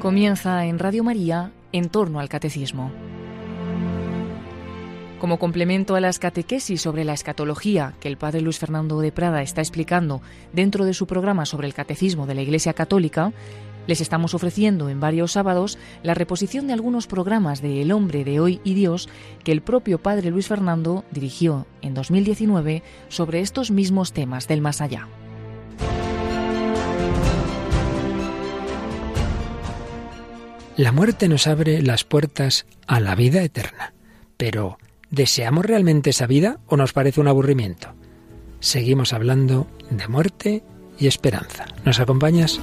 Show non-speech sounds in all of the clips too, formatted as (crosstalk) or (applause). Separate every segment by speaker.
Speaker 1: Comienza en Radio María en torno al catecismo. Como complemento a las catequesis sobre la escatología que el padre Luis Fernando de Prada está explicando dentro de su programa sobre el catecismo de la Iglesia Católica, les estamos ofreciendo en varios sábados la reposición de algunos programas de El hombre de hoy y Dios que el propio padre Luis Fernando dirigió en 2019 sobre estos mismos temas del más allá.
Speaker 2: La muerte nos abre las puertas a la vida eterna. Pero, ¿deseamos realmente esa vida o nos parece un aburrimiento? Seguimos hablando de muerte y esperanza. ¿Nos acompañas?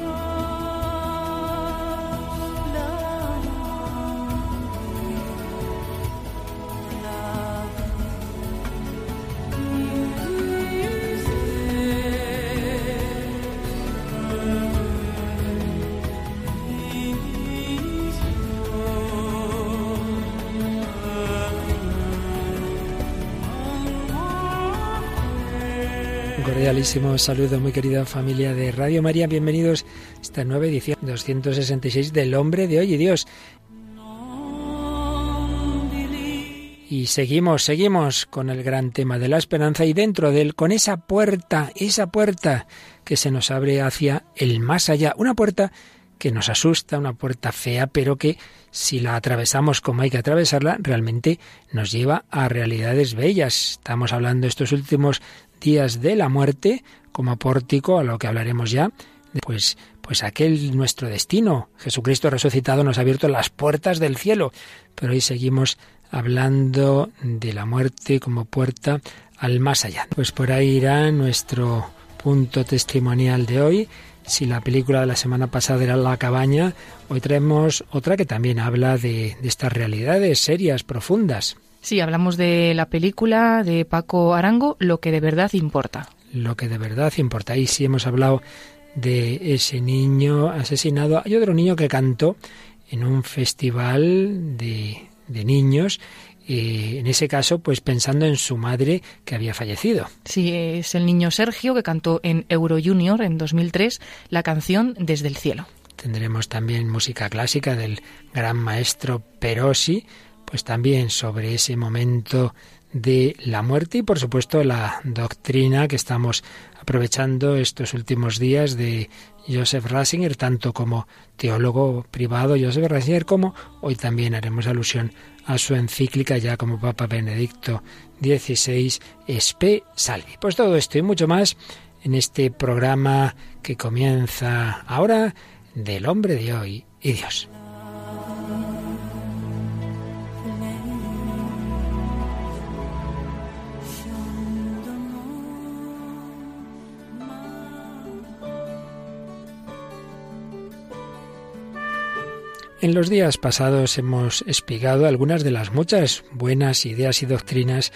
Speaker 2: Cordialísimo saludo, muy querida familia de Radio María. Bienvenidos a esta nueva edición 266 del Hombre de Hoy y Dios. Y seguimos, seguimos con el gran tema de la esperanza y dentro de él, con esa puerta, esa puerta que se nos abre hacia el más allá. Una puerta que nos asusta, una puerta fea, pero que si la atravesamos como hay que atravesarla, realmente nos lleva a realidades bellas. Estamos hablando estos últimos días de la muerte como pórtico a lo que hablaremos ya, pues pues aquel nuestro destino. Jesucristo resucitado nos ha abierto las puertas del cielo, pero hoy seguimos hablando de la muerte como puerta al más allá. Pues por ahí irá nuestro punto testimonial de hoy. Si la película de la semana pasada era La cabaña, hoy traemos otra que también habla de, de estas realidades serias, profundas.
Speaker 1: Sí, hablamos de la película de Paco Arango, Lo que de verdad importa.
Speaker 2: Lo que de verdad importa. Ahí sí hemos hablado de ese niño asesinado. Hay otro niño que cantó en un festival de, de niños eh, en ese caso, pues pensando en su madre que había fallecido.
Speaker 1: Sí, es el niño Sergio que cantó en Euro Junior en 2003 la canción Desde el cielo.
Speaker 2: Tendremos también música clásica del gran maestro Perosi, pues también sobre ese momento de la muerte y por supuesto la doctrina que estamos aprovechando estos últimos días de Joseph Ratzinger, tanto como teólogo privado Joseph Ratzinger, como hoy también haremos alusión a su encíclica ya como Papa Benedicto XVI, Spe Salvi. Pues todo esto y mucho más en este programa que comienza ahora del hombre de hoy y Dios. En los días pasados hemos espigado algunas de las muchas buenas ideas y doctrinas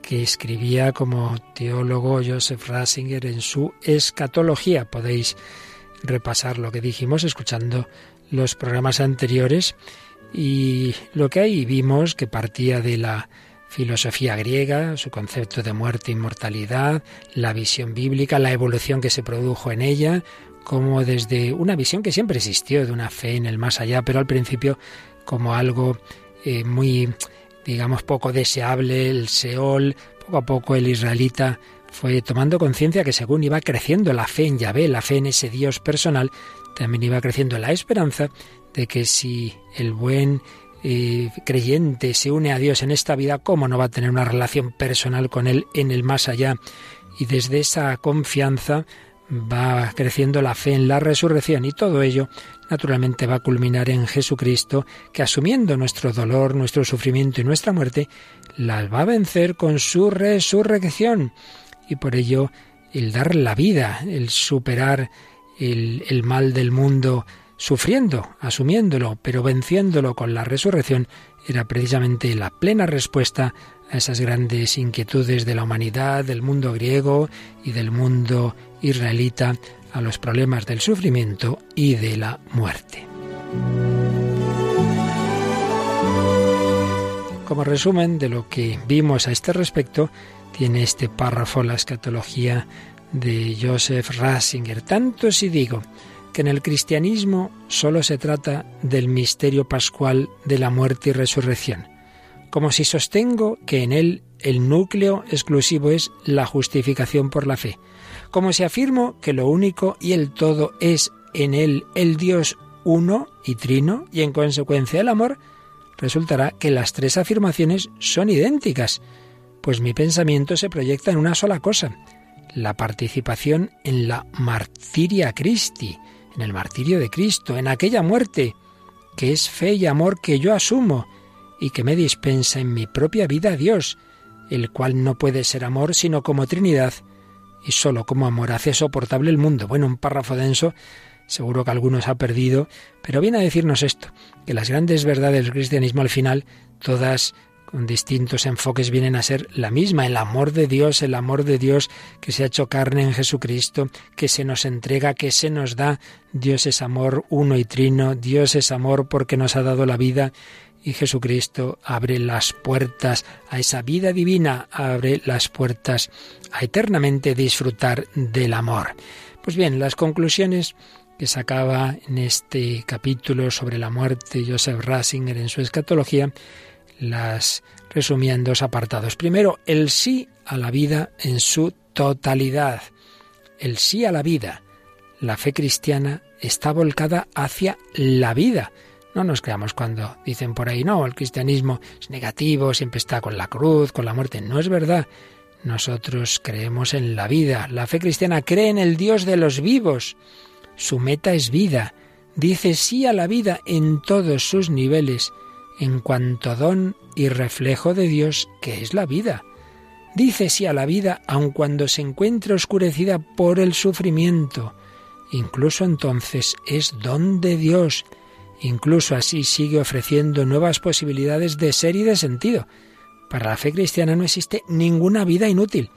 Speaker 2: que escribía como teólogo Joseph Ratzinger en su escatología. Podéis repasar lo que dijimos escuchando los programas anteriores y lo que ahí vimos que partía de la filosofía griega, su concepto de muerte e inmortalidad, la visión bíblica, la evolución que se produjo en ella, como desde una visión que siempre existió de una fe en el más allá, pero al principio como algo eh, muy, digamos, poco deseable, el Seol, poco a poco el israelita fue tomando conciencia que según iba creciendo la fe en Yahvé, la fe en ese Dios personal, también iba creciendo la esperanza de que si el buen eh, creyente se une a Dios en esta vida, ¿cómo no va a tener una relación personal con Él en el más allá? Y desde esa confianza va creciendo la fe en la resurrección y todo ello naturalmente va a culminar en Jesucristo, que asumiendo nuestro dolor, nuestro sufrimiento y nuestra muerte, las va a vencer con su resurrección. Y por ello el dar la vida, el superar el, el mal del mundo sufriendo, asumiéndolo, pero venciéndolo con la resurrección, era precisamente la plena respuesta a esas grandes inquietudes de la humanidad, del mundo griego y del mundo israelita, a los problemas del sufrimiento y de la muerte. Como resumen de lo que vimos a este respecto, tiene este párrafo la escatología de Joseph Ratzinger. Tanto si digo que en el cristianismo solo se trata del misterio pascual de la muerte y resurrección, como si sostengo que en él el núcleo exclusivo es la justificación por la fe, como si afirmo que lo único y el todo es en él el Dios uno y trino, y en consecuencia el amor, resultará que las tres afirmaciones son idénticas, pues mi pensamiento se proyecta en una sola cosa, la participación en la martiria Christi, en el martirio de Cristo, en aquella muerte, que es fe y amor que yo asumo y que me dispensa en mi propia vida a Dios, el cual no puede ser amor sino como Trinidad, y sólo como amor hace soportable el mundo. Bueno, un párrafo denso, seguro que algunos ha perdido, pero viene a decirnos esto, que las grandes verdades del cristianismo al final, todas con distintos enfoques vienen a ser la misma, el amor de Dios, el amor de Dios que se ha hecho carne en Jesucristo, que se nos entrega, que se nos da. Dios es amor uno y trino, Dios es amor porque nos ha dado la vida y Jesucristo abre las puertas a esa vida divina, abre las puertas a eternamente disfrutar del amor. Pues bien, las conclusiones que sacaba en este capítulo sobre la muerte Joseph Ratzinger en su escatología las resumía en dos apartados. Primero, el sí a la vida en su totalidad. El sí a la vida. La fe cristiana está volcada hacia la vida. No nos creamos cuando dicen por ahí, no, el cristianismo es negativo, siempre está con la cruz, con la muerte. No es verdad. Nosotros creemos en la vida. La fe cristiana cree en el Dios de los vivos. Su meta es vida. Dice sí a la vida en todos sus niveles en cuanto don y reflejo de Dios que es la vida. Dice sí a la vida aun cuando se encuentre oscurecida por el sufrimiento. Incluso entonces es don de Dios. Incluso así sigue ofreciendo nuevas posibilidades de ser y de sentido. Para la fe cristiana no existe ninguna vida inútil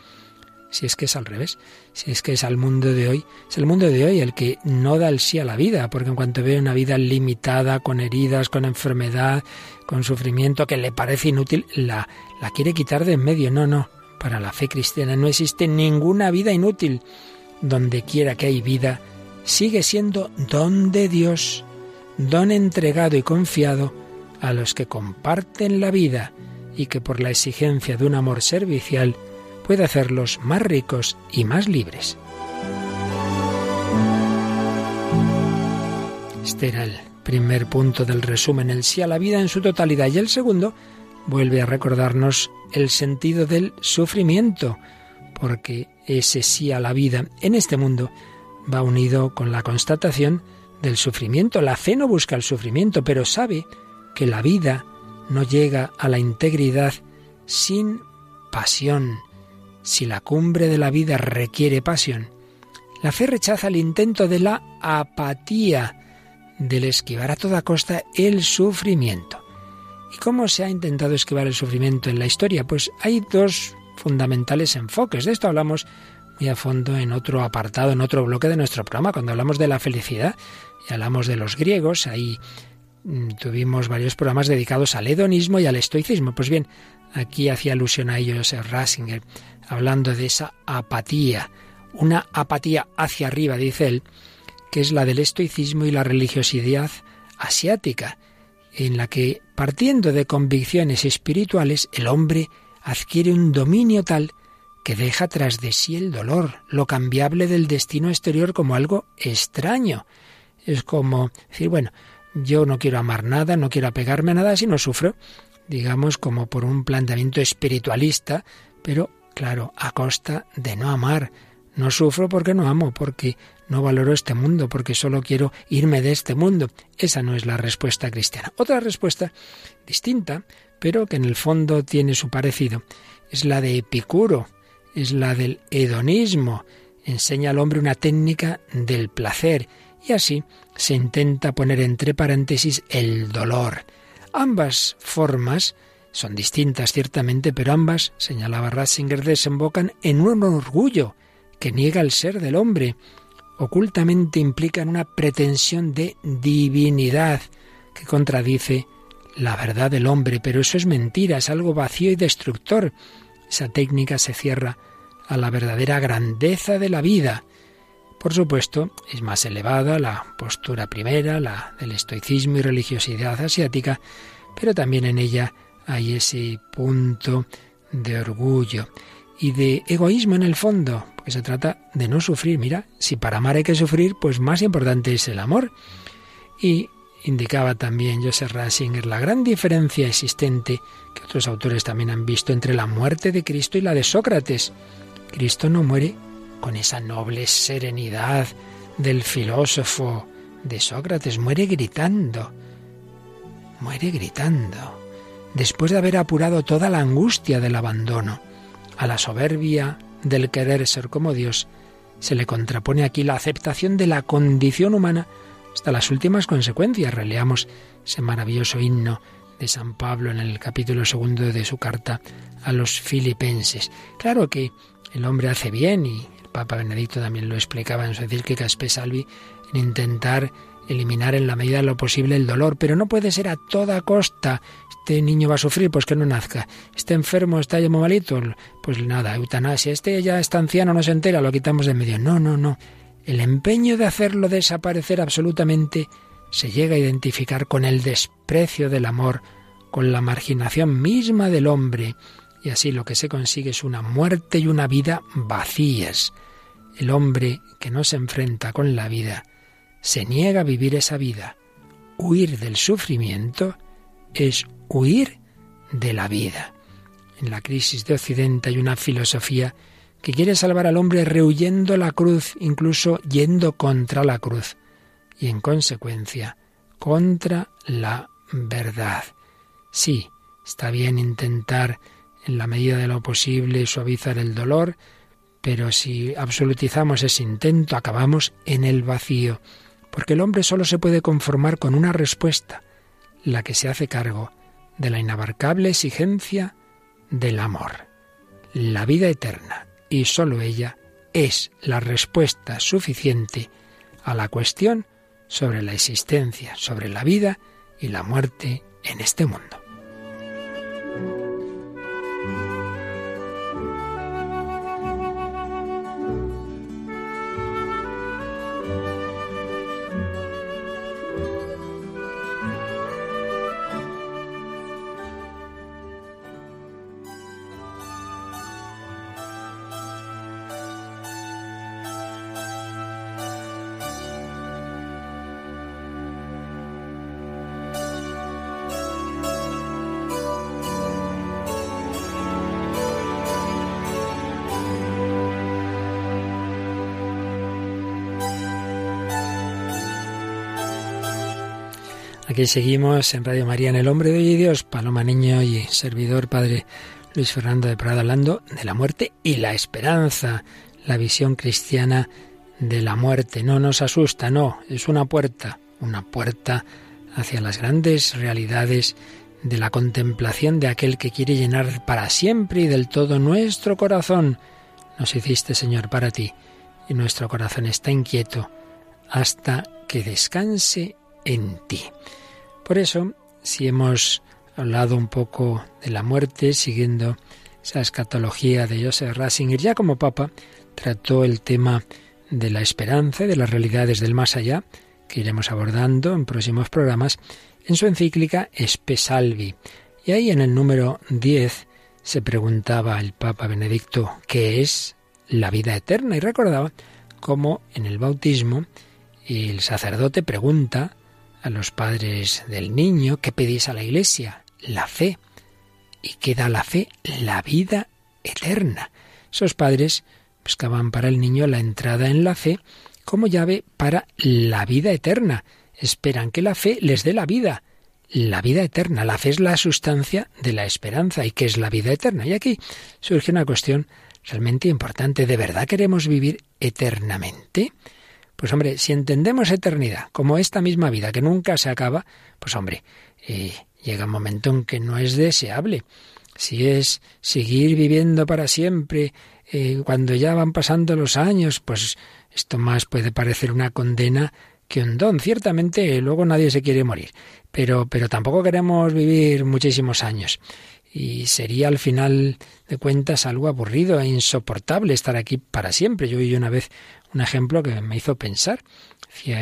Speaker 2: si es que es al revés, si es que es al mundo de hoy, es el mundo de hoy el que no da el sí a la vida, porque en cuanto ve una vida limitada, con heridas, con enfermedad, con sufrimiento que le parece inútil, la, la quiere quitar de en medio. No, no, para la fe cristiana no existe ninguna vida inútil. Donde quiera que hay vida, sigue siendo don de Dios, don entregado y confiado a los que comparten la vida y que por la exigencia de un amor servicial puede hacerlos más ricos y más libres. Este era el primer punto del resumen, el sí a la vida en su totalidad. Y el segundo vuelve a recordarnos el sentido del sufrimiento, porque ese sí a la vida en este mundo va unido con la constatación del sufrimiento. La fe no busca el sufrimiento, pero sabe que la vida no llega a la integridad sin pasión, si la cumbre de la vida requiere pasión, la fe rechaza el intento de la apatía, del esquivar a toda costa el sufrimiento. ¿Y cómo se ha intentado esquivar el sufrimiento en la historia? Pues hay dos fundamentales enfoques. De esto hablamos muy a fondo en otro apartado, en otro bloque de nuestro programa, cuando hablamos de la felicidad y hablamos de los griegos, ahí mm, tuvimos varios programas dedicados al hedonismo y al estoicismo. Pues bien, aquí hacía alusión a ellos Rasinger hablando de esa apatía, una apatía hacia arriba, dice él, que es la del estoicismo y la religiosidad asiática, en la que, partiendo de convicciones espirituales, el hombre adquiere un dominio tal que deja tras de sí el dolor, lo cambiable del destino exterior como algo extraño. Es como decir, bueno, yo no quiero amar nada, no quiero apegarme a nada si no sufro, digamos como por un planteamiento espiritualista, pero Claro, a costa de no amar. No sufro porque no amo, porque no valoro este mundo, porque solo quiero irme de este mundo. Esa no es la respuesta cristiana. Otra respuesta distinta, pero que en el fondo tiene su parecido, es la de Epicuro, es la del hedonismo. Enseña al hombre una técnica del placer y así se intenta poner entre paréntesis el dolor. Ambas formas son distintas, ciertamente, pero ambas, señalaba Ratzinger, desembocan en un orgullo que niega el ser del hombre. Ocultamente implican una pretensión de divinidad que contradice la verdad del hombre, pero eso es mentira, es algo vacío y destructor. Esa técnica se cierra a la verdadera grandeza de la vida. Por supuesto, es más elevada la postura primera, la del estoicismo y religiosidad asiática, pero también en ella hay ese punto de orgullo y de egoísmo en el fondo, porque se trata de no sufrir. Mira, si para amar hay que sufrir, pues más importante es el amor. Y indicaba también Joseph Ratzinger la gran diferencia existente que otros autores también han visto entre la muerte de Cristo y la de Sócrates. Cristo no muere con esa noble serenidad del filósofo de Sócrates, muere gritando, muere gritando, después de haber apurado toda la angustia del abandono, a la soberbia del querer ser como Dios, se le contrapone aquí la aceptación de la condición humana hasta las últimas consecuencias. Releamos ese maravilloso himno de San Pablo en el capítulo segundo de su carta a los filipenses. Claro que el hombre hace bien y el Papa Benedicto también lo explicaba en su encíclica Salvi en intentar eliminar en la medida de lo posible el dolor, pero no puede ser a toda costa. Este niño va a sufrir, pues que no nazca. Este enfermo está ya malito, pues nada, eutanasia. Este ya está anciano, no se entera, lo quitamos de medio. No, no, no. El empeño de hacerlo desaparecer absolutamente se llega a identificar con el desprecio del amor, con la marginación misma del hombre, y así lo que se consigue es una muerte y una vida vacías. El hombre que no se enfrenta con la vida se niega a vivir esa vida. Huir del sufrimiento es huir de la vida. En la crisis de Occidente hay una filosofía que quiere salvar al hombre rehuyendo la cruz, incluso yendo contra la cruz, y en consecuencia contra la verdad. Sí, está bien intentar en la medida de lo posible suavizar el dolor, pero si absolutizamos ese intento acabamos en el vacío porque el hombre solo se puede conformar con una respuesta, la que se hace cargo de la inabarcable exigencia del amor, la vida eterna, y sólo ella es la respuesta suficiente a la cuestión sobre la existencia, sobre la vida y la muerte en este mundo. Aquí seguimos en Radio María en El Hombre de Hoy Dios, Paloma Niño y servidor Padre Luis Fernando de Prada hablando de la muerte y la esperanza, la visión cristiana de la muerte. No nos asusta, no, es una puerta, una puerta hacia las grandes realidades de la contemplación de aquel que quiere llenar para siempre y del todo nuestro corazón. Nos hiciste, Señor, para ti, y nuestro corazón está inquieto hasta que descanse en ti. Por eso, si hemos hablado un poco de la muerte, siguiendo esa escatología de Joseph Ratzinger, ya como Papa trató el tema de la esperanza y de las realidades del más allá, que iremos abordando en próximos programas, en su encíclica Espe Salvi. Y ahí en el número 10 se preguntaba el Papa Benedicto qué es la vida eterna y recordaba cómo en el bautismo el sacerdote pregunta a los padres del niño, ¿qué pedís a la iglesia? La fe. ¿Y qué da la fe? La vida eterna. Esos padres buscaban para el niño la entrada en la fe como llave para la vida eterna. Esperan que la fe les dé la vida, la vida eterna. La fe es la sustancia de la esperanza. ¿Y qué es la vida eterna? Y aquí surge una cuestión realmente importante. ¿De verdad queremos vivir eternamente? Pues hombre, si entendemos eternidad como esta misma vida que nunca se acaba, pues hombre, eh, llega un momento en que no es deseable. Si es seguir viviendo para siempre, eh, cuando ya van pasando los años, pues esto más puede parecer una condena que un don. Ciertamente luego nadie se quiere morir, pero, pero tampoco queremos vivir muchísimos años. y sería al final de cuentas algo aburrido e insoportable estar aquí para siempre. Yo vi una vez un ejemplo que me hizo pensar.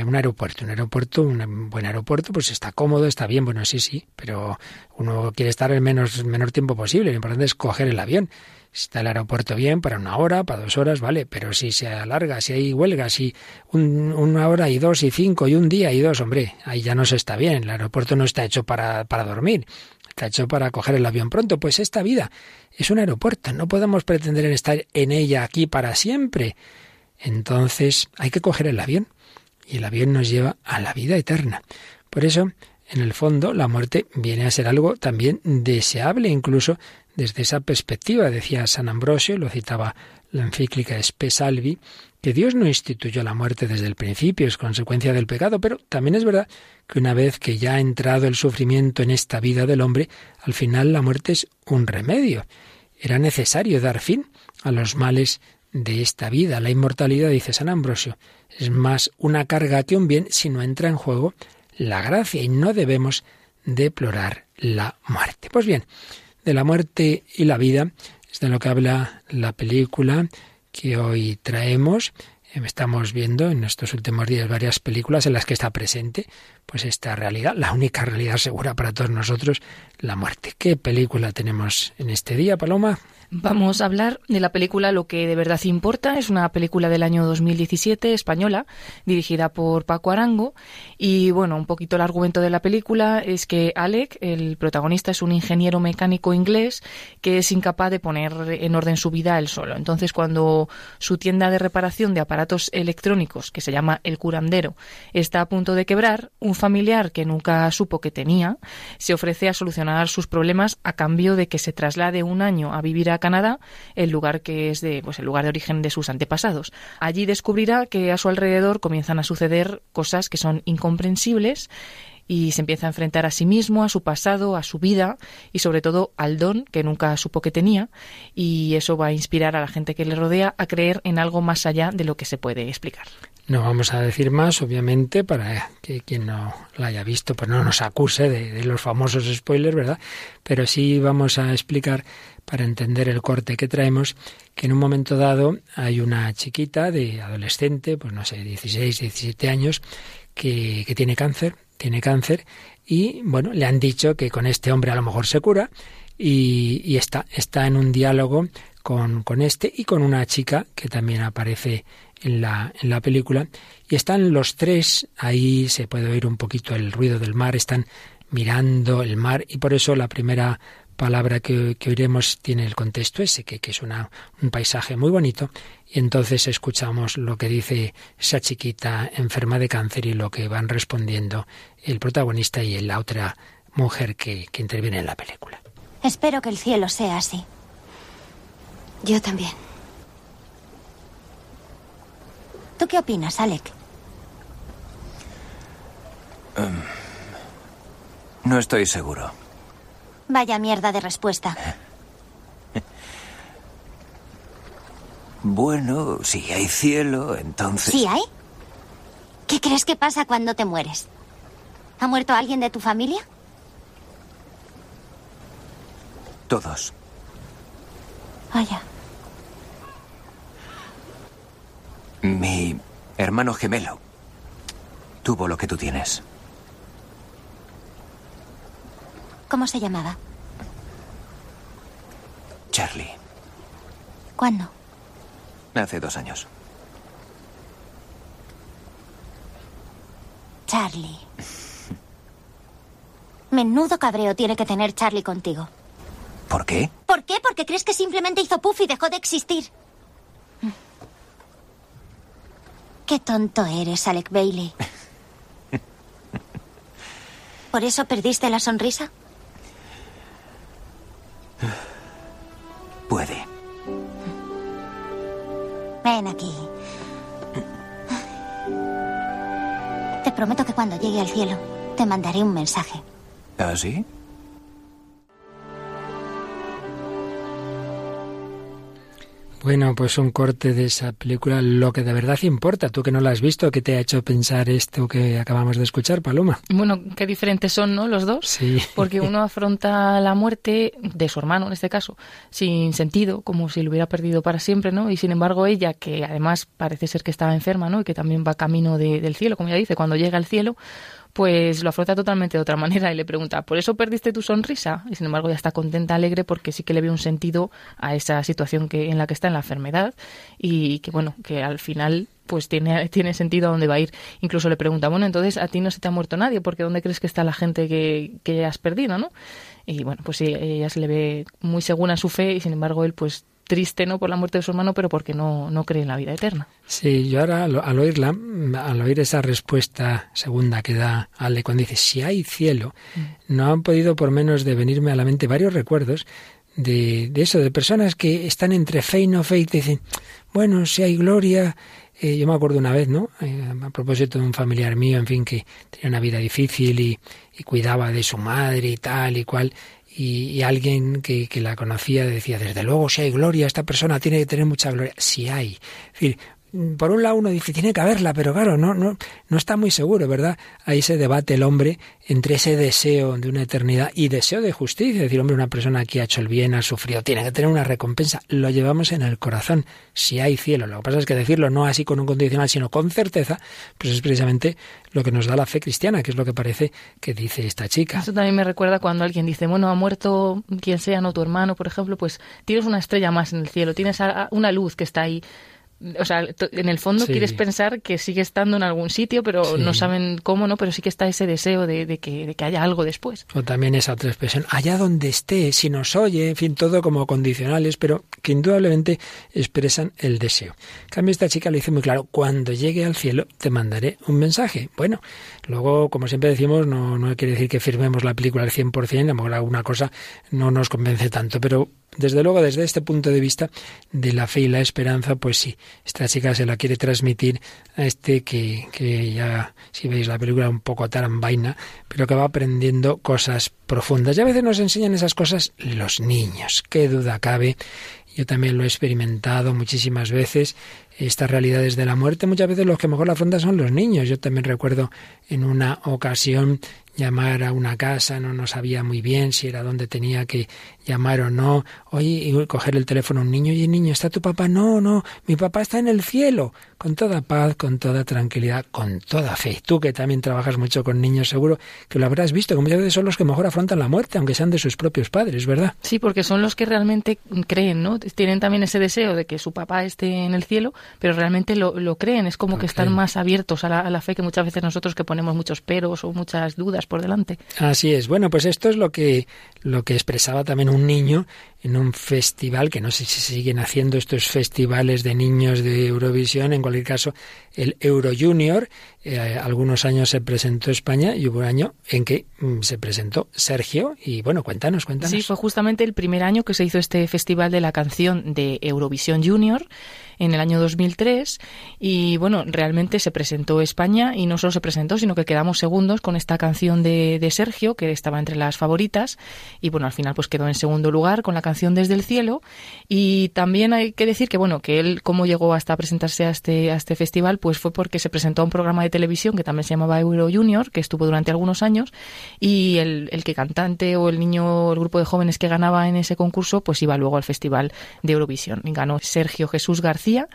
Speaker 2: Un aeropuerto, un aeropuerto, un buen aeropuerto, pues está cómodo, está bien, bueno, sí, sí, pero uno quiere estar el menos, menor tiempo posible. Lo importante es coger el avión. Está el aeropuerto bien, para una hora, para dos horas, vale, pero si se alarga, si hay huelga, si una hora y dos y cinco y un día y dos, hombre, ahí ya no se está bien. El aeropuerto no está hecho para, para dormir, está hecho para coger el avión pronto. Pues esta vida es un aeropuerto, no podemos pretender estar en ella aquí para siempre. Entonces hay que coger el avión y el avión nos lleva a la vida eterna. Por eso, en el fondo, la muerte viene a ser algo también deseable, incluso desde esa perspectiva, decía San Ambrosio, lo citaba la encíclica Salvi, que Dios no instituyó la muerte desde el principio, es consecuencia del pecado, pero también es verdad que una vez que ya ha entrado el sufrimiento en esta vida del hombre, al final la muerte es un remedio. Era necesario dar fin a los males de esta vida. La inmortalidad, dice San Ambrosio, es más una carga que un bien si no entra en juego la gracia y no debemos deplorar la muerte. Pues bien, de la muerte y la vida es de lo que habla la película que hoy traemos. Estamos viendo en estos últimos días varias películas en las que está presente pues esta realidad, la única realidad segura para todos nosotros, la muerte. ¿Qué película tenemos en este día, Paloma?
Speaker 1: Vamos a hablar de la película Lo que de verdad importa. Es una película del año 2017 española, dirigida por Paco Arango. Y bueno, un poquito el argumento de la película es que Alec, el protagonista, es un ingeniero mecánico inglés que es incapaz de poner en orden su vida él solo. Entonces, cuando su tienda de reparación de aparatos electrónicos, que se llama El Curandero, está a punto de quebrar, un familiar que nunca supo que tenía se ofrece a solucionar sus problemas a cambio de que se traslade un año a vivir a Canadá, el lugar que es de, pues el lugar de origen de sus antepasados. Allí descubrirá que a su alrededor comienzan a suceder cosas que son incomprensibles y se empieza a enfrentar a sí mismo, a su pasado, a su vida y sobre todo al don que nunca supo que tenía y eso va a inspirar a la gente que le rodea a creer en algo más allá de lo que se puede explicar.
Speaker 2: No vamos a decir más, obviamente, para que quien no la haya visto, pues no nos acuse de, de, los famosos spoilers, ¿verdad? Pero sí vamos a explicar, para entender el corte que traemos, que en un momento dado hay una chiquita de adolescente, pues no sé, 16, 17 años, que, tiene cáncer, tiene cáncer, y bueno, le han dicho que con este hombre a lo mejor se cura, y, y está, está en un diálogo con, con este y con una chica que también aparece en la, en la película. Y están los tres, ahí se puede oír un poquito el ruido del mar, están mirando el mar y por eso la primera palabra que, oiremos tiene el contexto ese, que, que es una, un paisaje muy bonito. Y entonces escuchamos lo que dice esa chiquita enferma de cáncer y lo que van respondiendo el protagonista y la otra mujer que, que interviene en la película.
Speaker 3: Espero que el cielo sea así. Yo también. ¿Tú qué opinas, Alec?
Speaker 4: Um, no estoy seguro.
Speaker 3: Vaya mierda de respuesta. (laughs)
Speaker 4: bueno, si hay cielo, entonces...
Speaker 3: ¿Sí hay? ¿Qué crees que pasa cuando te mueres? ¿Ha muerto alguien de tu familia?
Speaker 4: Todos.
Speaker 3: Vaya.
Speaker 4: Mi hermano gemelo tuvo lo que tú tienes.
Speaker 3: ¿Cómo se llamaba?
Speaker 4: Charlie.
Speaker 3: ¿Cuándo?
Speaker 4: Hace dos años.
Speaker 3: Charlie. (laughs) Menudo cabreo tiene que tener Charlie contigo.
Speaker 4: ¿Por qué?
Speaker 3: ¿Por qué? Porque crees que simplemente hizo puff y dejó de existir. Qué tonto eres, Alec Bailey. (laughs) ¿Por eso perdiste la sonrisa? Ven aquí. Te prometo que cuando llegue al cielo te mandaré un mensaje.
Speaker 4: ¿Ah, sí?
Speaker 2: Bueno, pues un corte de esa película, lo que de verdad importa. Tú que no la has visto, ¿qué te ha hecho pensar esto que acabamos de escuchar, Paloma?
Speaker 1: Bueno, qué diferentes son, ¿no? Los dos.
Speaker 2: Sí.
Speaker 1: Porque uno (laughs) afronta la muerte de su hermano, en este caso, sin sentido, como si lo hubiera perdido para siempre, ¿no? Y sin embargo, ella, que además parece ser que estaba enferma, ¿no? Y que también va camino del cielo, como ella dice, cuando llega al cielo, pues lo afronta totalmente de otra manera y le pregunta, ¿por eso perdiste tu sonrisa? Y sin embargo ya está contenta, alegre, porque sí que le ve un sentido a esa situación que, en la que está en la enfermedad y que, bueno, que al final pues tiene, tiene sentido a dónde va a ir. Incluso le pregunta, bueno, entonces a ti no se te ha muerto nadie, porque ¿dónde crees que está la gente que, que has perdido, no? Y bueno, pues ella se le ve muy segura en su fe y sin embargo él pues triste no por la muerte de su hermano, pero porque no, no cree en la vida eterna.
Speaker 2: Sí, yo ahora al, oírla, al oír esa respuesta segunda que da Ale cuando dice si hay cielo, mm. no han podido por menos de venirme a la mente varios recuerdos de, de eso, de personas que están entre fe y no fe y te dicen, bueno, si hay gloria, eh, yo me acuerdo una vez, ¿no? Eh, a propósito de un familiar mío, en fin, que tenía una vida difícil y, y, cuidaba de su madre y tal y cual y, alguien que, que, la conocía decía, desde luego, si hay gloria, esta persona tiene que tener mucha gloria. Si hay. Por un lado uno dice, tiene que haberla, pero claro, no, no, no está muy seguro, ¿verdad? Ahí se debate el hombre entre ese deseo de una eternidad y deseo de justicia. Es decir, hombre, una persona que ha hecho el bien, ha sufrido, tiene que tener una recompensa. Lo llevamos en el corazón, si hay cielo. Lo que pasa es que decirlo no así con un condicional, sino con certeza, pues es precisamente lo que nos da la fe cristiana, que es lo que parece que dice esta chica.
Speaker 1: Eso también me recuerda cuando alguien dice, bueno, ha muerto quien sea, no tu hermano, por ejemplo, pues tienes una estrella más en el cielo, tienes una luz que está ahí o sea, en el fondo quieres pensar que sigue estando en algún sitio, pero no saben cómo, ¿no? Pero sí que está ese deseo de, que, de, que, haya algo después.
Speaker 2: O también esa otra expresión, allá donde esté, si nos oye, en fin, todo como condicionales, pero que indudablemente expresan el deseo. En cambio, esta chica lo dice muy claro, cuando llegue al cielo te mandaré un mensaje. Bueno, luego, como siempre decimos, no, no quiere decir que firmemos la película al 100%, a lo mejor alguna cosa no nos convence tanto, pero desde luego, desde este punto de vista de la fe y la esperanza, pues sí, esta chica se la quiere transmitir a este que, que ya, si veis la película, un poco tarambaina, pero que va aprendiendo cosas profundas. Y a veces nos enseñan esas cosas los niños, qué duda cabe. Yo también lo he experimentado muchísimas veces, estas realidades de la muerte. Muchas veces los que mejor la afrontan son los niños. Yo también recuerdo en una ocasión llamar a una casa, no, no sabía muy bien si era donde tenía que llamar o no. Oye, y coger el teléfono a un niño, y niño, ¿está tu papá? No, no, mi papá está en el cielo. Con toda paz, con toda tranquilidad, con toda fe. Tú que también trabajas mucho con niños, seguro que lo habrás visto, que muchas veces son los que mejor afrontan la muerte, aunque sean de sus propios padres, ¿verdad?
Speaker 1: Sí, porque son los que realmente creen, ¿no? Tienen también ese deseo de que su papá esté en el cielo, pero realmente lo, lo creen. Es como que están más abiertos a la, a la fe que muchas veces nosotros que ponemos muchos peros o muchas dudas por delante.
Speaker 2: Así es. Bueno, pues esto es lo que, lo que expresaba también un niño en un festival, que no sé si siguen haciendo estos festivales de niños de Eurovisión, en cualquier caso, el Euro Junior. Eh, algunos años se presentó España y hubo un año en que mm, se presentó Sergio. Y bueno, cuéntanos, cuéntanos.
Speaker 1: Sí, fue justamente el primer año que se hizo este festival de la canción de Eurovisión Junior en el año 2003 y bueno, realmente se presentó España y no solo se presentó, sino que quedamos segundos con esta canción de, de Sergio, que estaba entre las favoritas y bueno, al final pues quedó en segundo lugar con la canción Desde el Cielo y también hay que decir que bueno, que él cómo llegó hasta presentarse a este, a este festival pues fue porque se presentó a un programa de televisión que también se llamaba Euro Junior, que estuvo durante algunos años y el, el que cantante o el niño, el grupo de jóvenes que ganaba en ese concurso pues iba luego al festival de Eurovisión. Y ganó Sergio Jesús García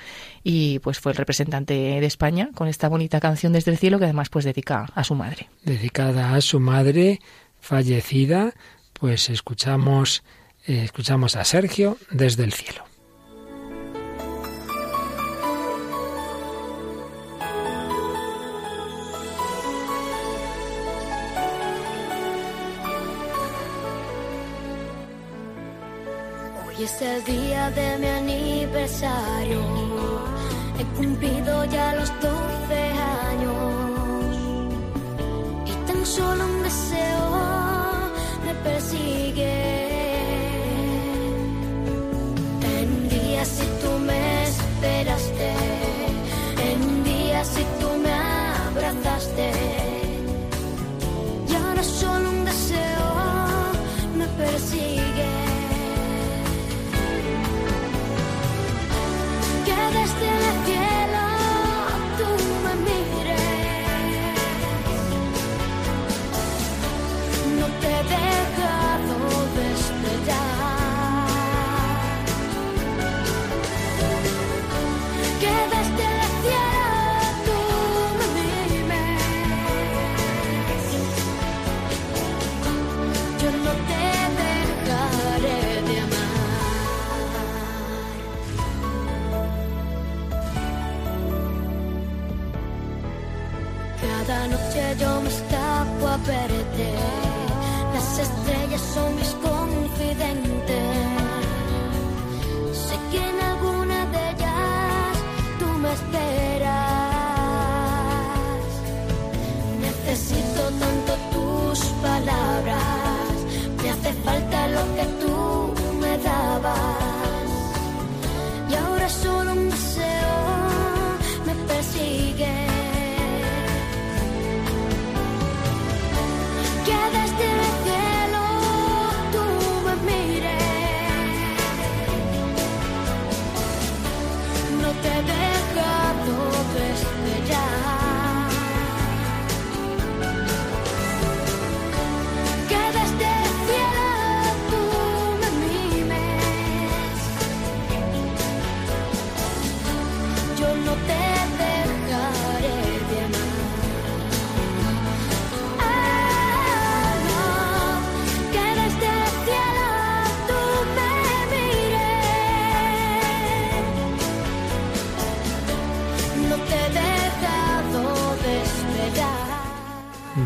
Speaker 1: y pues fue el representante de España con esta bonita canción desde el cielo que además pues dedica a su madre.
Speaker 2: Dedicada a su madre fallecida, pues escuchamos eh, escuchamos a Sergio desde el cielo.
Speaker 5: Es día de mi aniversario. He cumplido ya los 12 años. Y tan solo un deseo me persigue. En días si tú me esperaste. En días si tú me abrazaste. Y ahora solo un deseo me persigue. desde la tierra.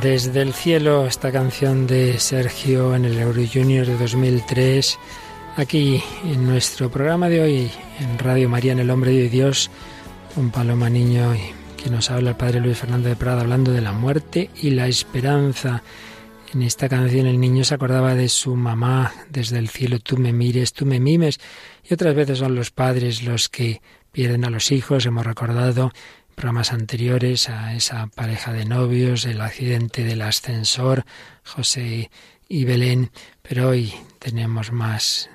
Speaker 5: Desde el cielo,
Speaker 2: esta canción de Sergio en el Euro Junior de 2003, aquí en nuestro programa de hoy, en Radio María, en el Hombre de Dios, un Paloma Niño que nos habla el Padre Luis Fernando de Prada hablando de la muerte y la esperanza. En esta canción el niño se acordaba de su mamá, desde el cielo tú me mires, tú me mimes, y otras veces son los padres los que pierden a los hijos. Hemos recordado programas anteriores a esa pareja de novios, el accidente del ascensor, José y Belén, pero hoy tenemos más,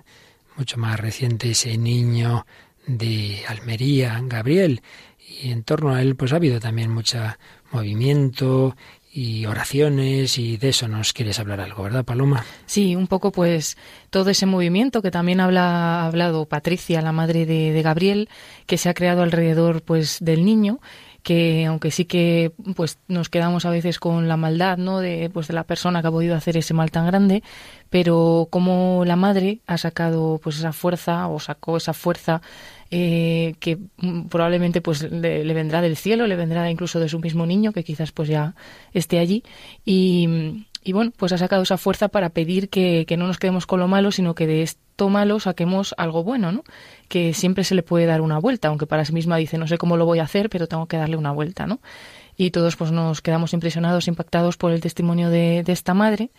Speaker 2: mucho más reciente ese niño de Almería, Gabriel, y en torno a él pues ha habido también mucho movimiento y oraciones y de eso nos quieres hablar algo, ¿verdad, Paloma?
Speaker 1: Sí, un poco pues todo ese movimiento que también habla, ha hablado Patricia, la madre de, de Gabriel, que se ha creado alrededor pues del niño que aunque sí que pues nos quedamos a veces con la maldad no de pues de la persona que ha podido hacer ese mal tan grande pero como la madre ha sacado pues esa fuerza o sacó esa fuerza eh, que mm, probablemente pues le, le vendrá del cielo le vendrá incluso de su mismo niño que quizás pues ya esté allí y y bueno, pues ha sacado esa fuerza para pedir que, que, no nos quedemos con lo malo, sino que de esto malo saquemos algo bueno, ¿no? Que siempre se le puede dar una vuelta, aunque para sí misma dice, no sé cómo lo voy a hacer, pero tengo que darle una vuelta, ¿no? Y todos pues nos quedamos impresionados, impactados por el testimonio de, de esta madre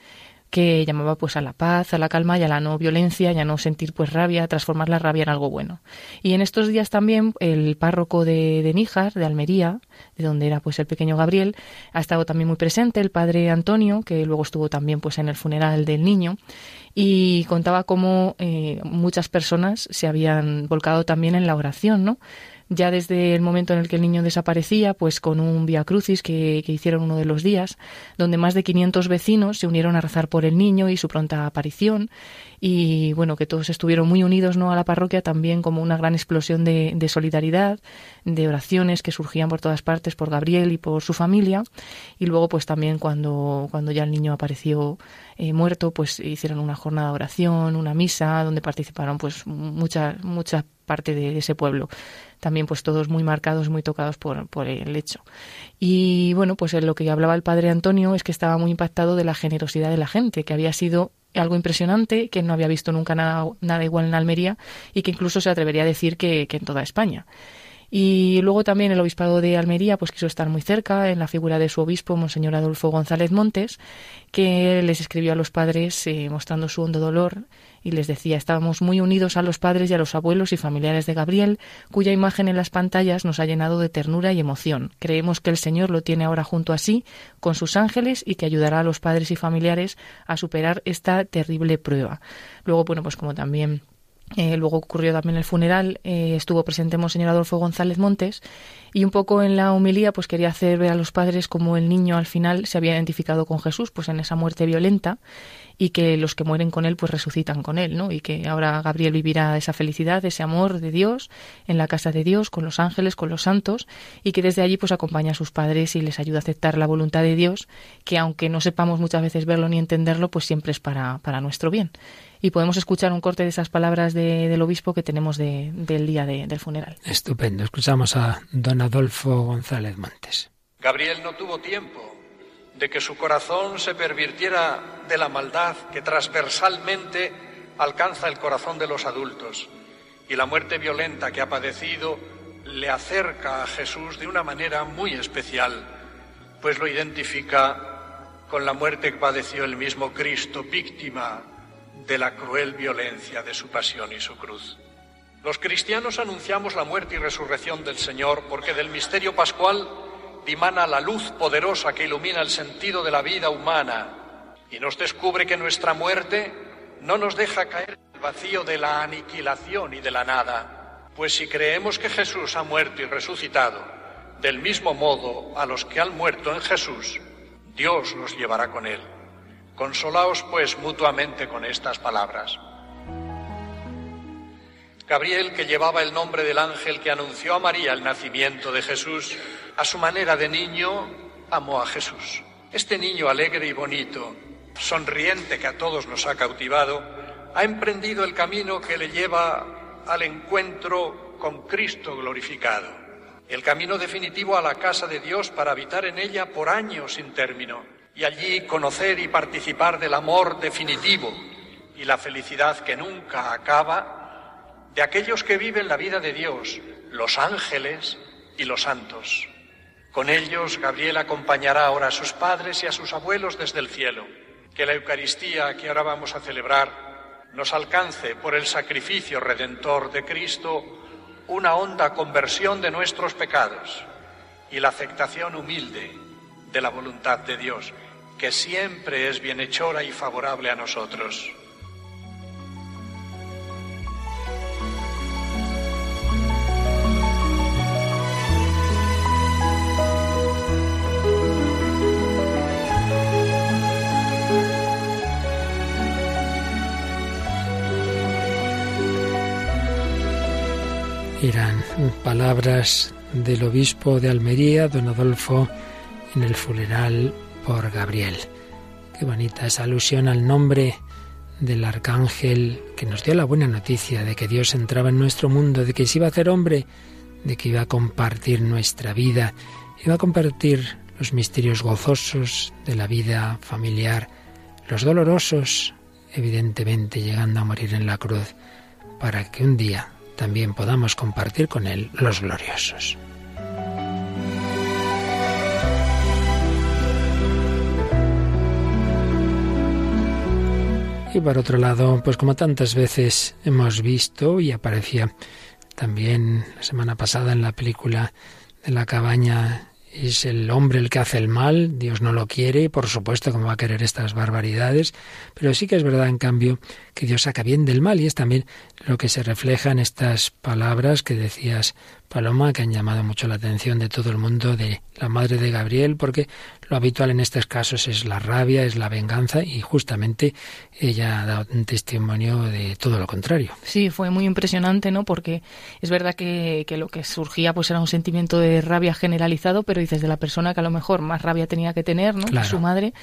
Speaker 1: que llamaba pues a la paz, a la calma y a la no violencia y a no sentir pues rabia, transformar la rabia en algo bueno. Y en estos días también el párroco de, de Níjar, de Almería, de donde era pues el pequeño Gabriel, ha estado también muy presente, el padre Antonio, que luego estuvo también pues en el funeral del niño, y contaba cómo eh, muchas personas se habían volcado también en la oración, ¿no? Ya desde el momento en el que el niño desaparecía, pues con un via crucis que, hicieron uno de los días, donde más de 500 vecinos se unieron a rezar por el niño y su pronta aparición, y bueno, que todos estuvieron muy unidos ¿no? a la parroquia, también como una gran explosión de, de solidaridad, de oraciones que surgían por todas partes por Gabriel y por su familia, y luego pues también cuando, cuando ya el niño apareció eh, muerto, pues hicieron una jornada de oración, una misa, donde participaron pues mucha, mucha parte de ese pueblo. También pues todos muy marcados, muy tocados por, por el hecho. Y bueno, pues lo que hablaba el padre Antonio es que estaba muy impactado de la generosidad de la gente, que había sido algo impresionante, que no había visto nunca nada, nada igual en Almería y que incluso se atrevería a decir que, en toda España. Y luego también el obispado de Almería pues quiso estar muy cerca en la figura de su obispo, Monseñor Adolfo González Montes, que les escribió a los padres eh, mostrando su hondo dolor y les decía, estábamos muy unidos a los padres y a los abuelos y familiares de Gabriel, cuya imagen en las pantallas nos ha llenado de ternura y emoción. Creemos que el Señor lo tiene ahora junto a sí, con sus ángeles, y que ayudará a los padres y familiares a superar esta terrible prueba. Luego, bueno, pues como también eh, luego ocurrió también el funeral, eh, estuvo presente Monseñor Adolfo González Montes y un poco en la homilía pues quería hacer ver a los padres como el niño al final se había identificado con Jesús pues en esa muerte violenta y que los que mueren con él pues resucitan con él, ¿no? Y que ahora Gabriel vivirá esa felicidad, ese amor de Dios en la casa de Dios, con los ángeles, con los santos y que desde allí pues acompaña a sus padres y les ayuda a aceptar la voluntad de Dios, que aunque no sepamos muchas veces verlo ni entenderlo, pues siempre es para, para nuestro bien. Y podemos escuchar un corte de esas palabras de, del obispo que tenemos de, del día de, del funeral.
Speaker 2: Estupendo. Escuchamos a don Adolfo González Montes.
Speaker 6: Gabriel no tuvo tiempo de que su corazón se pervirtiera de la maldad que transversalmente alcanza el corazón de los adultos y la muerte violenta que ha padecido le acerca a Jesús de una manera muy especial, pues lo identifica con la muerte que padeció el mismo Cristo, víctima de la cruel violencia de su pasión y su cruz. Los cristianos anunciamos la muerte y resurrección del Señor porque del misterio pascual dimana la luz poderosa que ilumina el sentido de la vida humana y nos descubre que nuestra muerte no nos deja caer en el vacío de la aniquilación y de la nada. Pues si creemos que Jesús ha muerto y resucitado, del mismo modo a los que han muerto en Jesús, Dios los llevará con él. Consolaos pues mutuamente con estas palabras. Gabriel, que llevaba el nombre del ángel que anunció a María el nacimiento de Jesús, a su manera de niño amó a Jesús. Este niño alegre y bonito, sonriente que a todos nos ha cautivado, ha emprendido el camino que le lleva al encuentro con Cristo glorificado, el camino definitivo a la casa de Dios para habitar en ella por años sin término y allí conocer y participar del amor definitivo y la felicidad que nunca acaba de aquellos que viven la vida de Dios, los ángeles y los santos. Con ellos Gabriel acompañará ahora a sus padres y a sus abuelos desde el cielo. Que la Eucaristía que ahora vamos a celebrar nos alcance por el sacrificio redentor de Cristo una honda conversión de nuestros pecados y la aceptación humilde de la voluntad de Dios, que siempre es bienhechora y favorable a nosotros.
Speaker 2: Eran palabras del obispo de Almería, don Adolfo, en el funeral por Gabriel. Qué bonita esa alusión al nombre del arcángel que nos dio la buena noticia de que Dios entraba en nuestro mundo, de que se iba a hacer hombre, de que iba a compartir nuestra vida, iba a compartir los misterios gozosos de la vida familiar, los dolorosos, evidentemente llegando a morir en la cruz, para que un día también podamos compartir con Él los gloriosos. Y por otro lado, pues como tantas veces hemos visto y aparecía también la semana pasada en la película de la cabaña es el hombre el que hace el mal, Dios no lo quiere, y por supuesto como va a querer estas barbaridades, pero sí que es verdad en cambio que Dios saca bien del mal y es también lo que se refleja en estas palabras que decías Paloma, que han llamado mucho la atención de todo el mundo de la madre de Gabriel, porque lo habitual en estos casos es la rabia, es la venganza, y justamente ella ha dado un testimonio de todo lo contrario.
Speaker 1: Sí, fue muy impresionante, ¿no? Porque es verdad que, lo que surgía pues era un sentimiento de rabia generalizado, pero dices de la persona que a lo mejor más rabia tenía que tener, ¿no? Su madre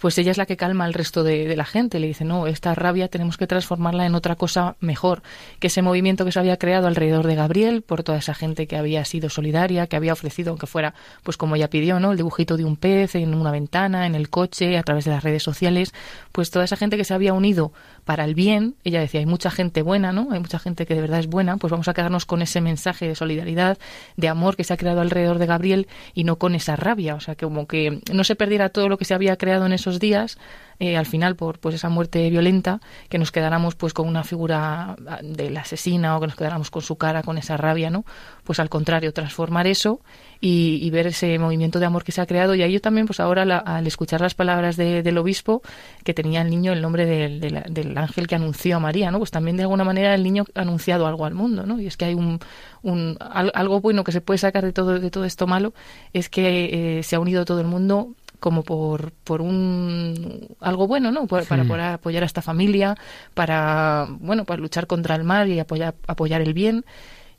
Speaker 1: pues ella es la que calma al resto de, la gente. Le dice, no, esta rabia tenemos que transformarla en otra cosa mejor, que ese movimiento que se había creado alrededor de Gabriel, por toda esa gente que había sido solidaria, que había ofrecido, aunque fuera, pues como ella pidió, ¿no? El dibujito de un pez en una ventana, en el coche, a través de las redes sociales, pues toda esa gente que se había unido para el bien, ella decía, hay mucha gente buena, ¿no? Hay mucha gente que de verdad es buena, pues vamos a quedarnos con ese mensaje de solidaridad, de amor que se ha creado alrededor de Gabriel y no con esa rabia, o sea, que como que no se perdiera todo lo que se había creado en esos días, eh, al final por pues esa muerte violenta, que nos quedáramos pues con una figura ah, del asesina o que nos quedáramos con su cara, con esa rabia, ¿no? Pues al contrario, transformar eso y, ver ese movimiento de amor que se ha creado. Y ahí yo también, pues ahora al escuchar las palabras del obispo, que tenía el niño el nombre del, ángel que anunció a María, ¿no? Pues también de alguna manera el niño ha anunciado algo al mundo, ¿no? Y es que hay un, un algo bueno que se puede sacar de todo, de todo esto malo, es que eh, se ha unido todo el mundo como por, por un algo bueno, ¿no? para poder apoyar a esta familia, para bueno, para luchar contra el mal y apoyar, apoyar el bien.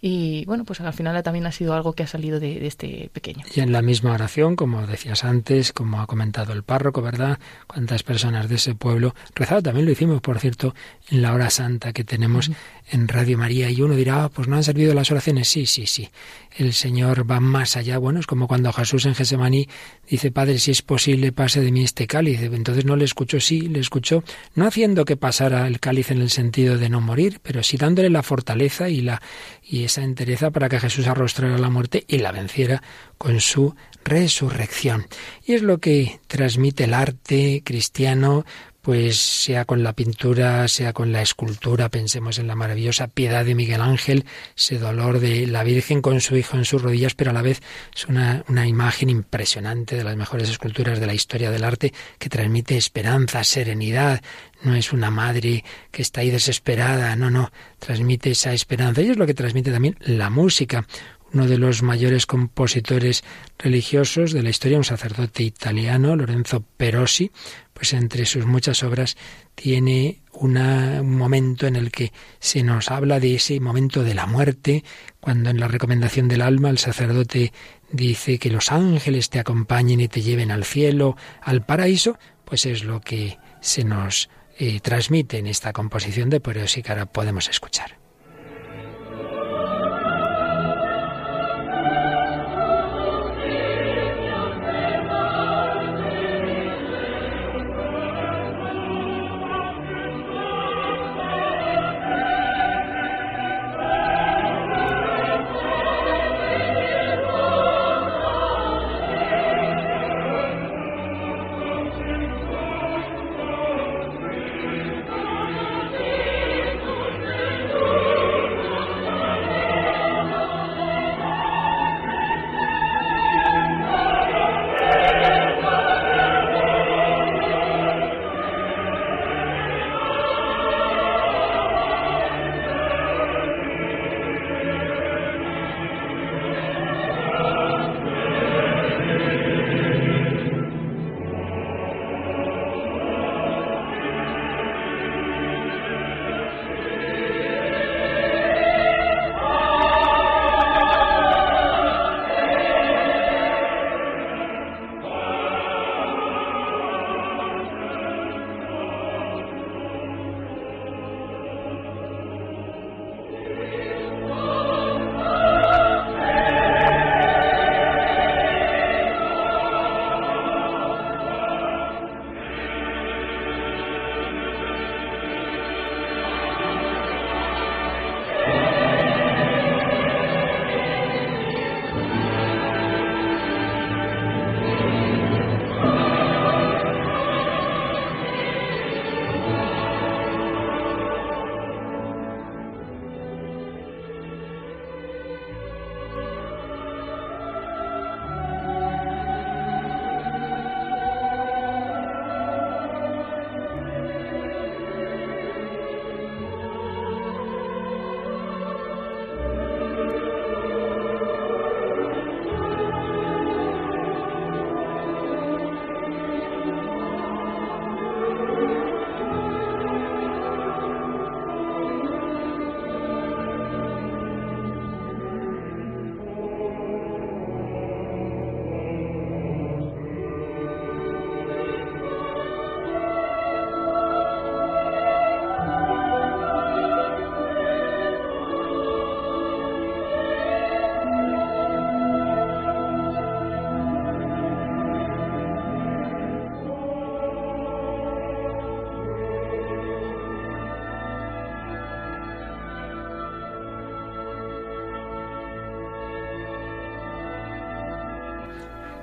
Speaker 1: Y bueno, pues al final también ha sido algo que ha salido de, este pequeño.
Speaker 2: Y en la misma oración, como decías antes, como ha comentado el párroco, ¿verdad? Cuántas personas de ese pueblo rezado, también lo hicimos, por cierto, en la hora santa que tenemos en Radio María. Y uno dirá, ah, pues no han servido las oraciones. Sí, sí, sí. El Señor va más allá. Bueno, es como cuando Jesús en Gesemaní dice, Padre, si es posible, pase de mí este cáliz. Entonces no le escuchó, sí, le escuchó, no haciendo que pasara el cáliz en el sentido de no morir, pero sí dándole la fortaleza y la y esa entereza para que Jesús arrostrara la muerte y la venciera con su resurrección. Y es lo que transmite el arte cristiano, pues sea con la pintura, sea con la escultura, pensemos en la maravillosa piedad de Miguel Ángel, ese dolor de la Virgen con su hijo en sus rodillas, pero a la vez es una, una imagen impresionante de las mejores esculturas de la historia del arte que transmite esperanza, serenidad, no es una madre que está ahí desesperada, no, no, transmite esa esperanza. Y es lo que transmite también la música. Uno de los mayores compositores religiosos de la historia, un sacerdote italiano, Lorenzo Perosi, pues entre sus muchas obras tiene un momento en el que se nos habla de ese momento de la muerte, cuando en la recomendación del alma el sacerdote dice que los ángeles te acompañen y te lleven al cielo, al paraíso, pues es lo que se nos y transmite en esta composición de Perosi que ahora podemos escuchar.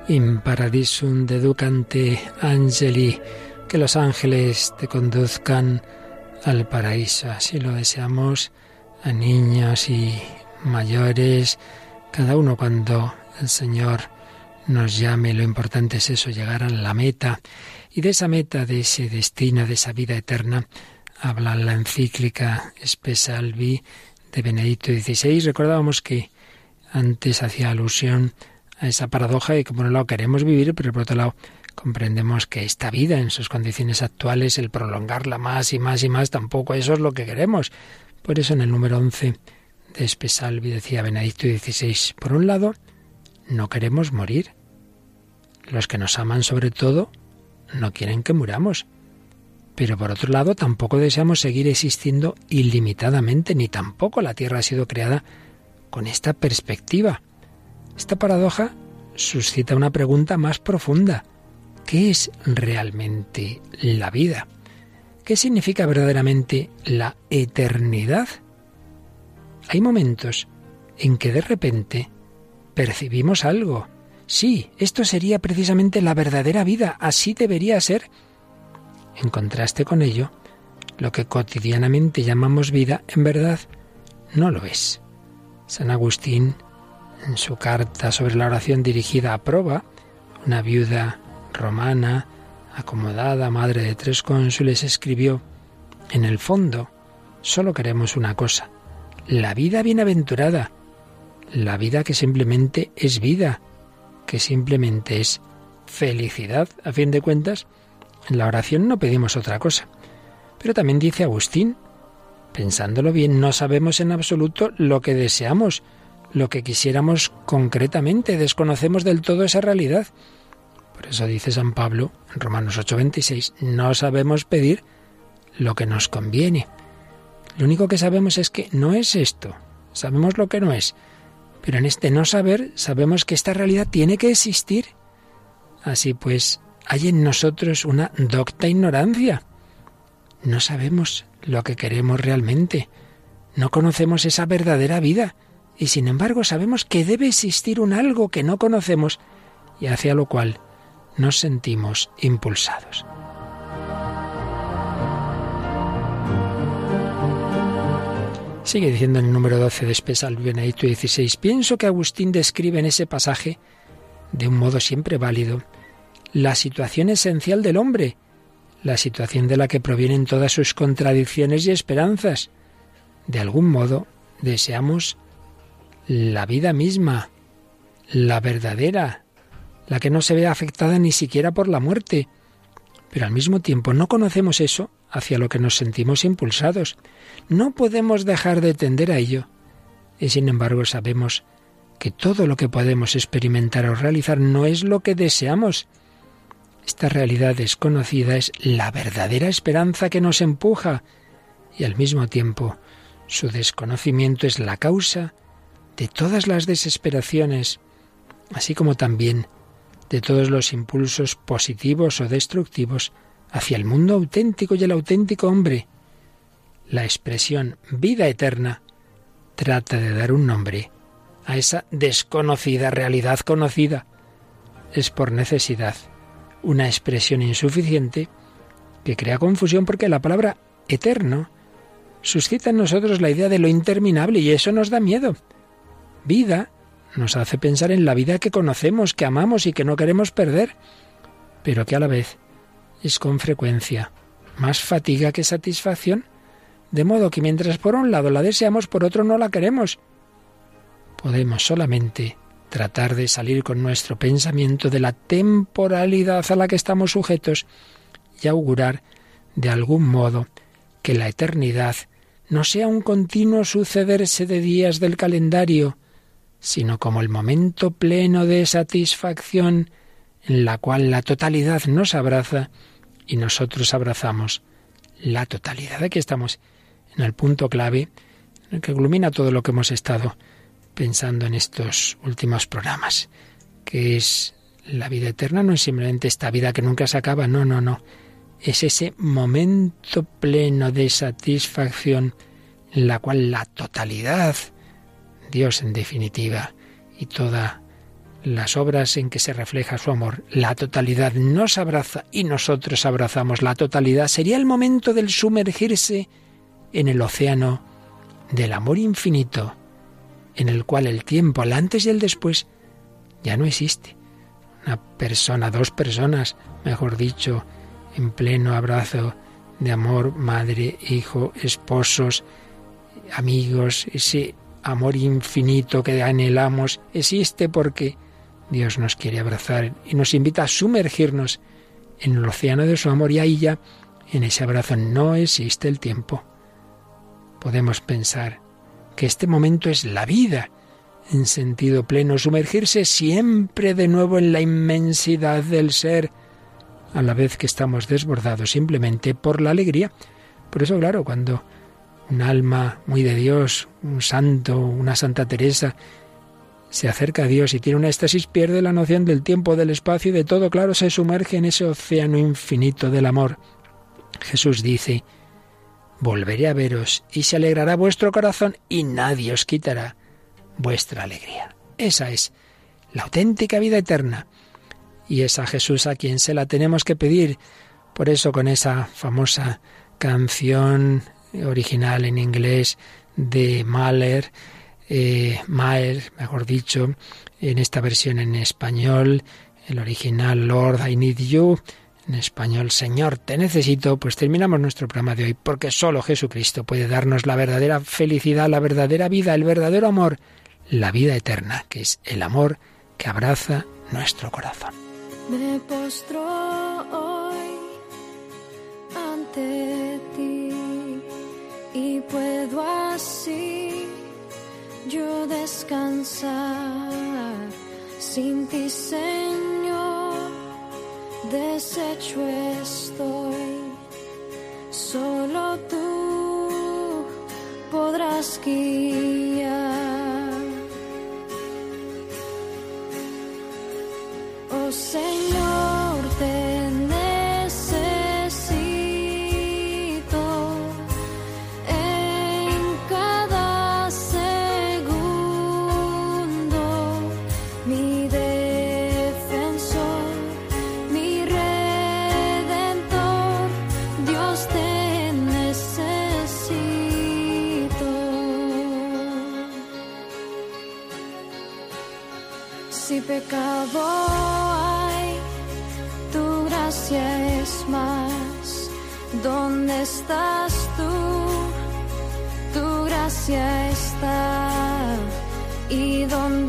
Speaker 2: In paradisum deducante angeli, que los ángeles te conduzcan al paraíso. Así lo deseamos a niños y mayores, cada uno cuando el Señor nos llame. Lo importante es eso, llegar a la meta. Y de esa meta, de ese destino, de esa vida eterna, habla la encíclica Espesalvi de Benedicto XVI. Recordábamos que antes hacía alusión a esa paradoja de que por un lado queremos vivir, pero por otro lado comprendemos que esta vida en sus condiciones actuales, el prolongarla más y más y más, tampoco eso es lo que queremos. Por eso en el número 11 de Espesalvi decía Benedicto XVI, por un lado, no queremos morir. Los que nos aman sobre todo no quieren que muramos. Pero por otro lado, tampoco deseamos seguir existiendo ilimitadamente, ni tampoco la Tierra ha sido creada con esta perspectiva. Esta paradoja suscita una pregunta más profunda. ¿Qué es realmente la vida? ¿Qué significa verdaderamente la eternidad? Hay momentos en que de repente percibimos algo. Sí, esto sería precisamente la verdadera vida, así debería ser en contraste con ello, lo que cotidianamente llamamos vida, en verdad, no lo es. San Agustín, en su carta sobre la oración dirigida a Proba, una viuda romana, acomodada, madre de tres cónsules, escribió, en el fondo, solo queremos una cosa, la vida bienaventurada, la vida que simplemente es vida, que simplemente es felicidad, a fin de cuentas, en la oración no pedimos otra cosa. Pero también dice Agustín, pensándolo bien, no sabemos en absoluto lo que deseamos, lo que quisiéramos concretamente, desconocemos del todo esa realidad. Por eso dice San Pablo en Romanos 8:26, no sabemos pedir lo que nos conviene. Lo único que sabemos es que no es esto, sabemos lo que no es, pero en este no saber sabemos que esta realidad tiene que existir. Así pues, hay en nosotros una docta ignorancia. No sabemos lo que queremos realmente. No conocemos esa verdadera vida. Y sin embargo sabemos que debe existir un algo que no conocemos y hacia lo cual nos sentimos impulsados. Sigue diciendo en el número 12 de Espesal Benedicto 16, pienso que Agustín describe en ese pasaje, de un modo siempre válido, la situación esencial del hombre, la situación de la que provienen todas sus contradicciones y esperanzas. De algún modo, deseamos la vida misma, la verdadera, la que no se ve afectada ni siquiera por la muerte. Pero al mismo tiempo no conocemos eso hacia lo que nos sentimos impulsados. No podemos dejar de tender a ello. Y sin embargo sabemos que todo lo que podemos experimentar o realizar no es lo que deseamos, esta realidad desconocida es la verdadera esperanza que nos empuja y al mismo tiempo su desconocimiento es la causa de todas las desesperaciones, así como también de todos los impulsos positivos o destructivos hacia el mundo auténtico y el auténtico hombre. La expresión vida eterna trata de dar un nombre a esa desconocida realidad conocida. Es por necesidad una expresión insuficiente que crea confusión porque la palabra eterno suscita en nosotros la idea de lo interminable y eso nos da miedo. Vida nos hace pensar en la vida que conocemos, que amamos y que no queremos perder, pero que a la vez es con frecuencia más fatiga que satisfacción, de modo que mientras por un lado la deseamos, por otro no la queremos. Podemos solamente tratar de salir con nuestro pensamiento de la temporalidad a la que estamos sujetos y augurar de algún modo que la eternidad no sea un continuo sucederse de días del calendario, sino como el momento pleno de satisfacción en la cual la totalidad nos abraza y nosotros abrazamos la totalidad. Aquí estamos en el punto clave en el que culmina todo lo que hemos estado pensando en estos últimos programas, que es la vida eterna, no es simplemente esta vida que nunca se acaba, no, no, no. Es ese momento pleno de satisfacción en la cual la totalidad, Dios en definitiva, y todas las obras en que se refleja su amor, la totalidad nos abraza y nosotros abrazamos la totalidad, sería el momento del sumergirse en el océano del amor infinito en el cual el tiempo, el antes y el después, ya no existe. Una persona, dos personas, mejor dicho, en pleno abrazo de amor, madre, hijo, esposos, amigos, ese amor infinito que anhelamos, existe porque Dios nos quiere abrazar y nos invita a sumergirnos en el océano de su amor y ahí ya, en ese abrazo, no existe el tiempo. Podemos pensar que este momento es la vida en sentido pleno, sumergirse siempre de nuevo en la inmensidad del ser, a la vez que estamos desbordados simplemente por la alegría. Por eso, claro, cuando un alma muy de Dios, un santo, una Santa Teresa, se acerca a Dios y tiene una éxtasis, pierde la noción del tiempo, del espacio y de todo, claro, se sumerge en ese océano infinito del amor. Jesús dice, volveré a veros y se alegrará vuestro corazón y nadie os quitará vuestra alegría. Esa es la auténtica vida eterna. Y es a Jesús a quien se la tenemos que pedir. Por eso con esa famosa canción original en inglés de Mahler, eh, Mahler, mejor dicho, en esta versión en español, el original Lord I Need You, en español Señor, te necesito, pues terminamos nuestro programa de hoy, porque solo Jesucristo puede darnos la verdadera felicidad, la verdadera vida, el verdadero amor, la vida eterna, que es el amor que abraza nuestro corazón.
Speaker 5: Me postro hoy ante ti y puedo así yo descansar sin ti, Señor. Deshecho estoy, solo tú podrás guiar. Oh Señor, Pecado hay, tu gracia es más. ¿Dónde estás tú? Tu gracia está. ¿Y dónde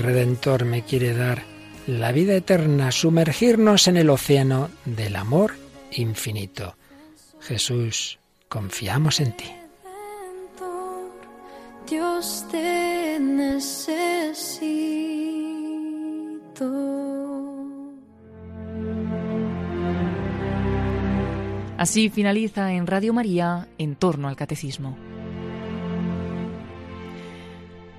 Speaker 5: Redentor me
Speaker 2: quiere dar la vida eterna, sumergirnos en el océano del amor infinito. Jesús, confiamos en ti.
Speaker 5: Dios te necesito.
Speaker 1: Así finaliza en Radio María en torno al catecismo.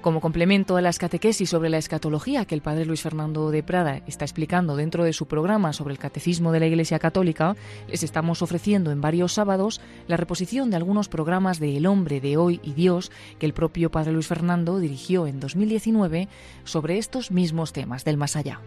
Speaker 1: Como complemento a las catequesis sobre la escatología que el padre Luis Fernando de Prada está explicando dentro de su programa sobre el catecismo de la Iglesia Católica, les estamos ofreciendo en varios sábados la reposición de algunos programas de El hombre de hoy y Dios que el propio padre Luis Fernando dirigió en 2019 sobre estos mismos temas del más allá.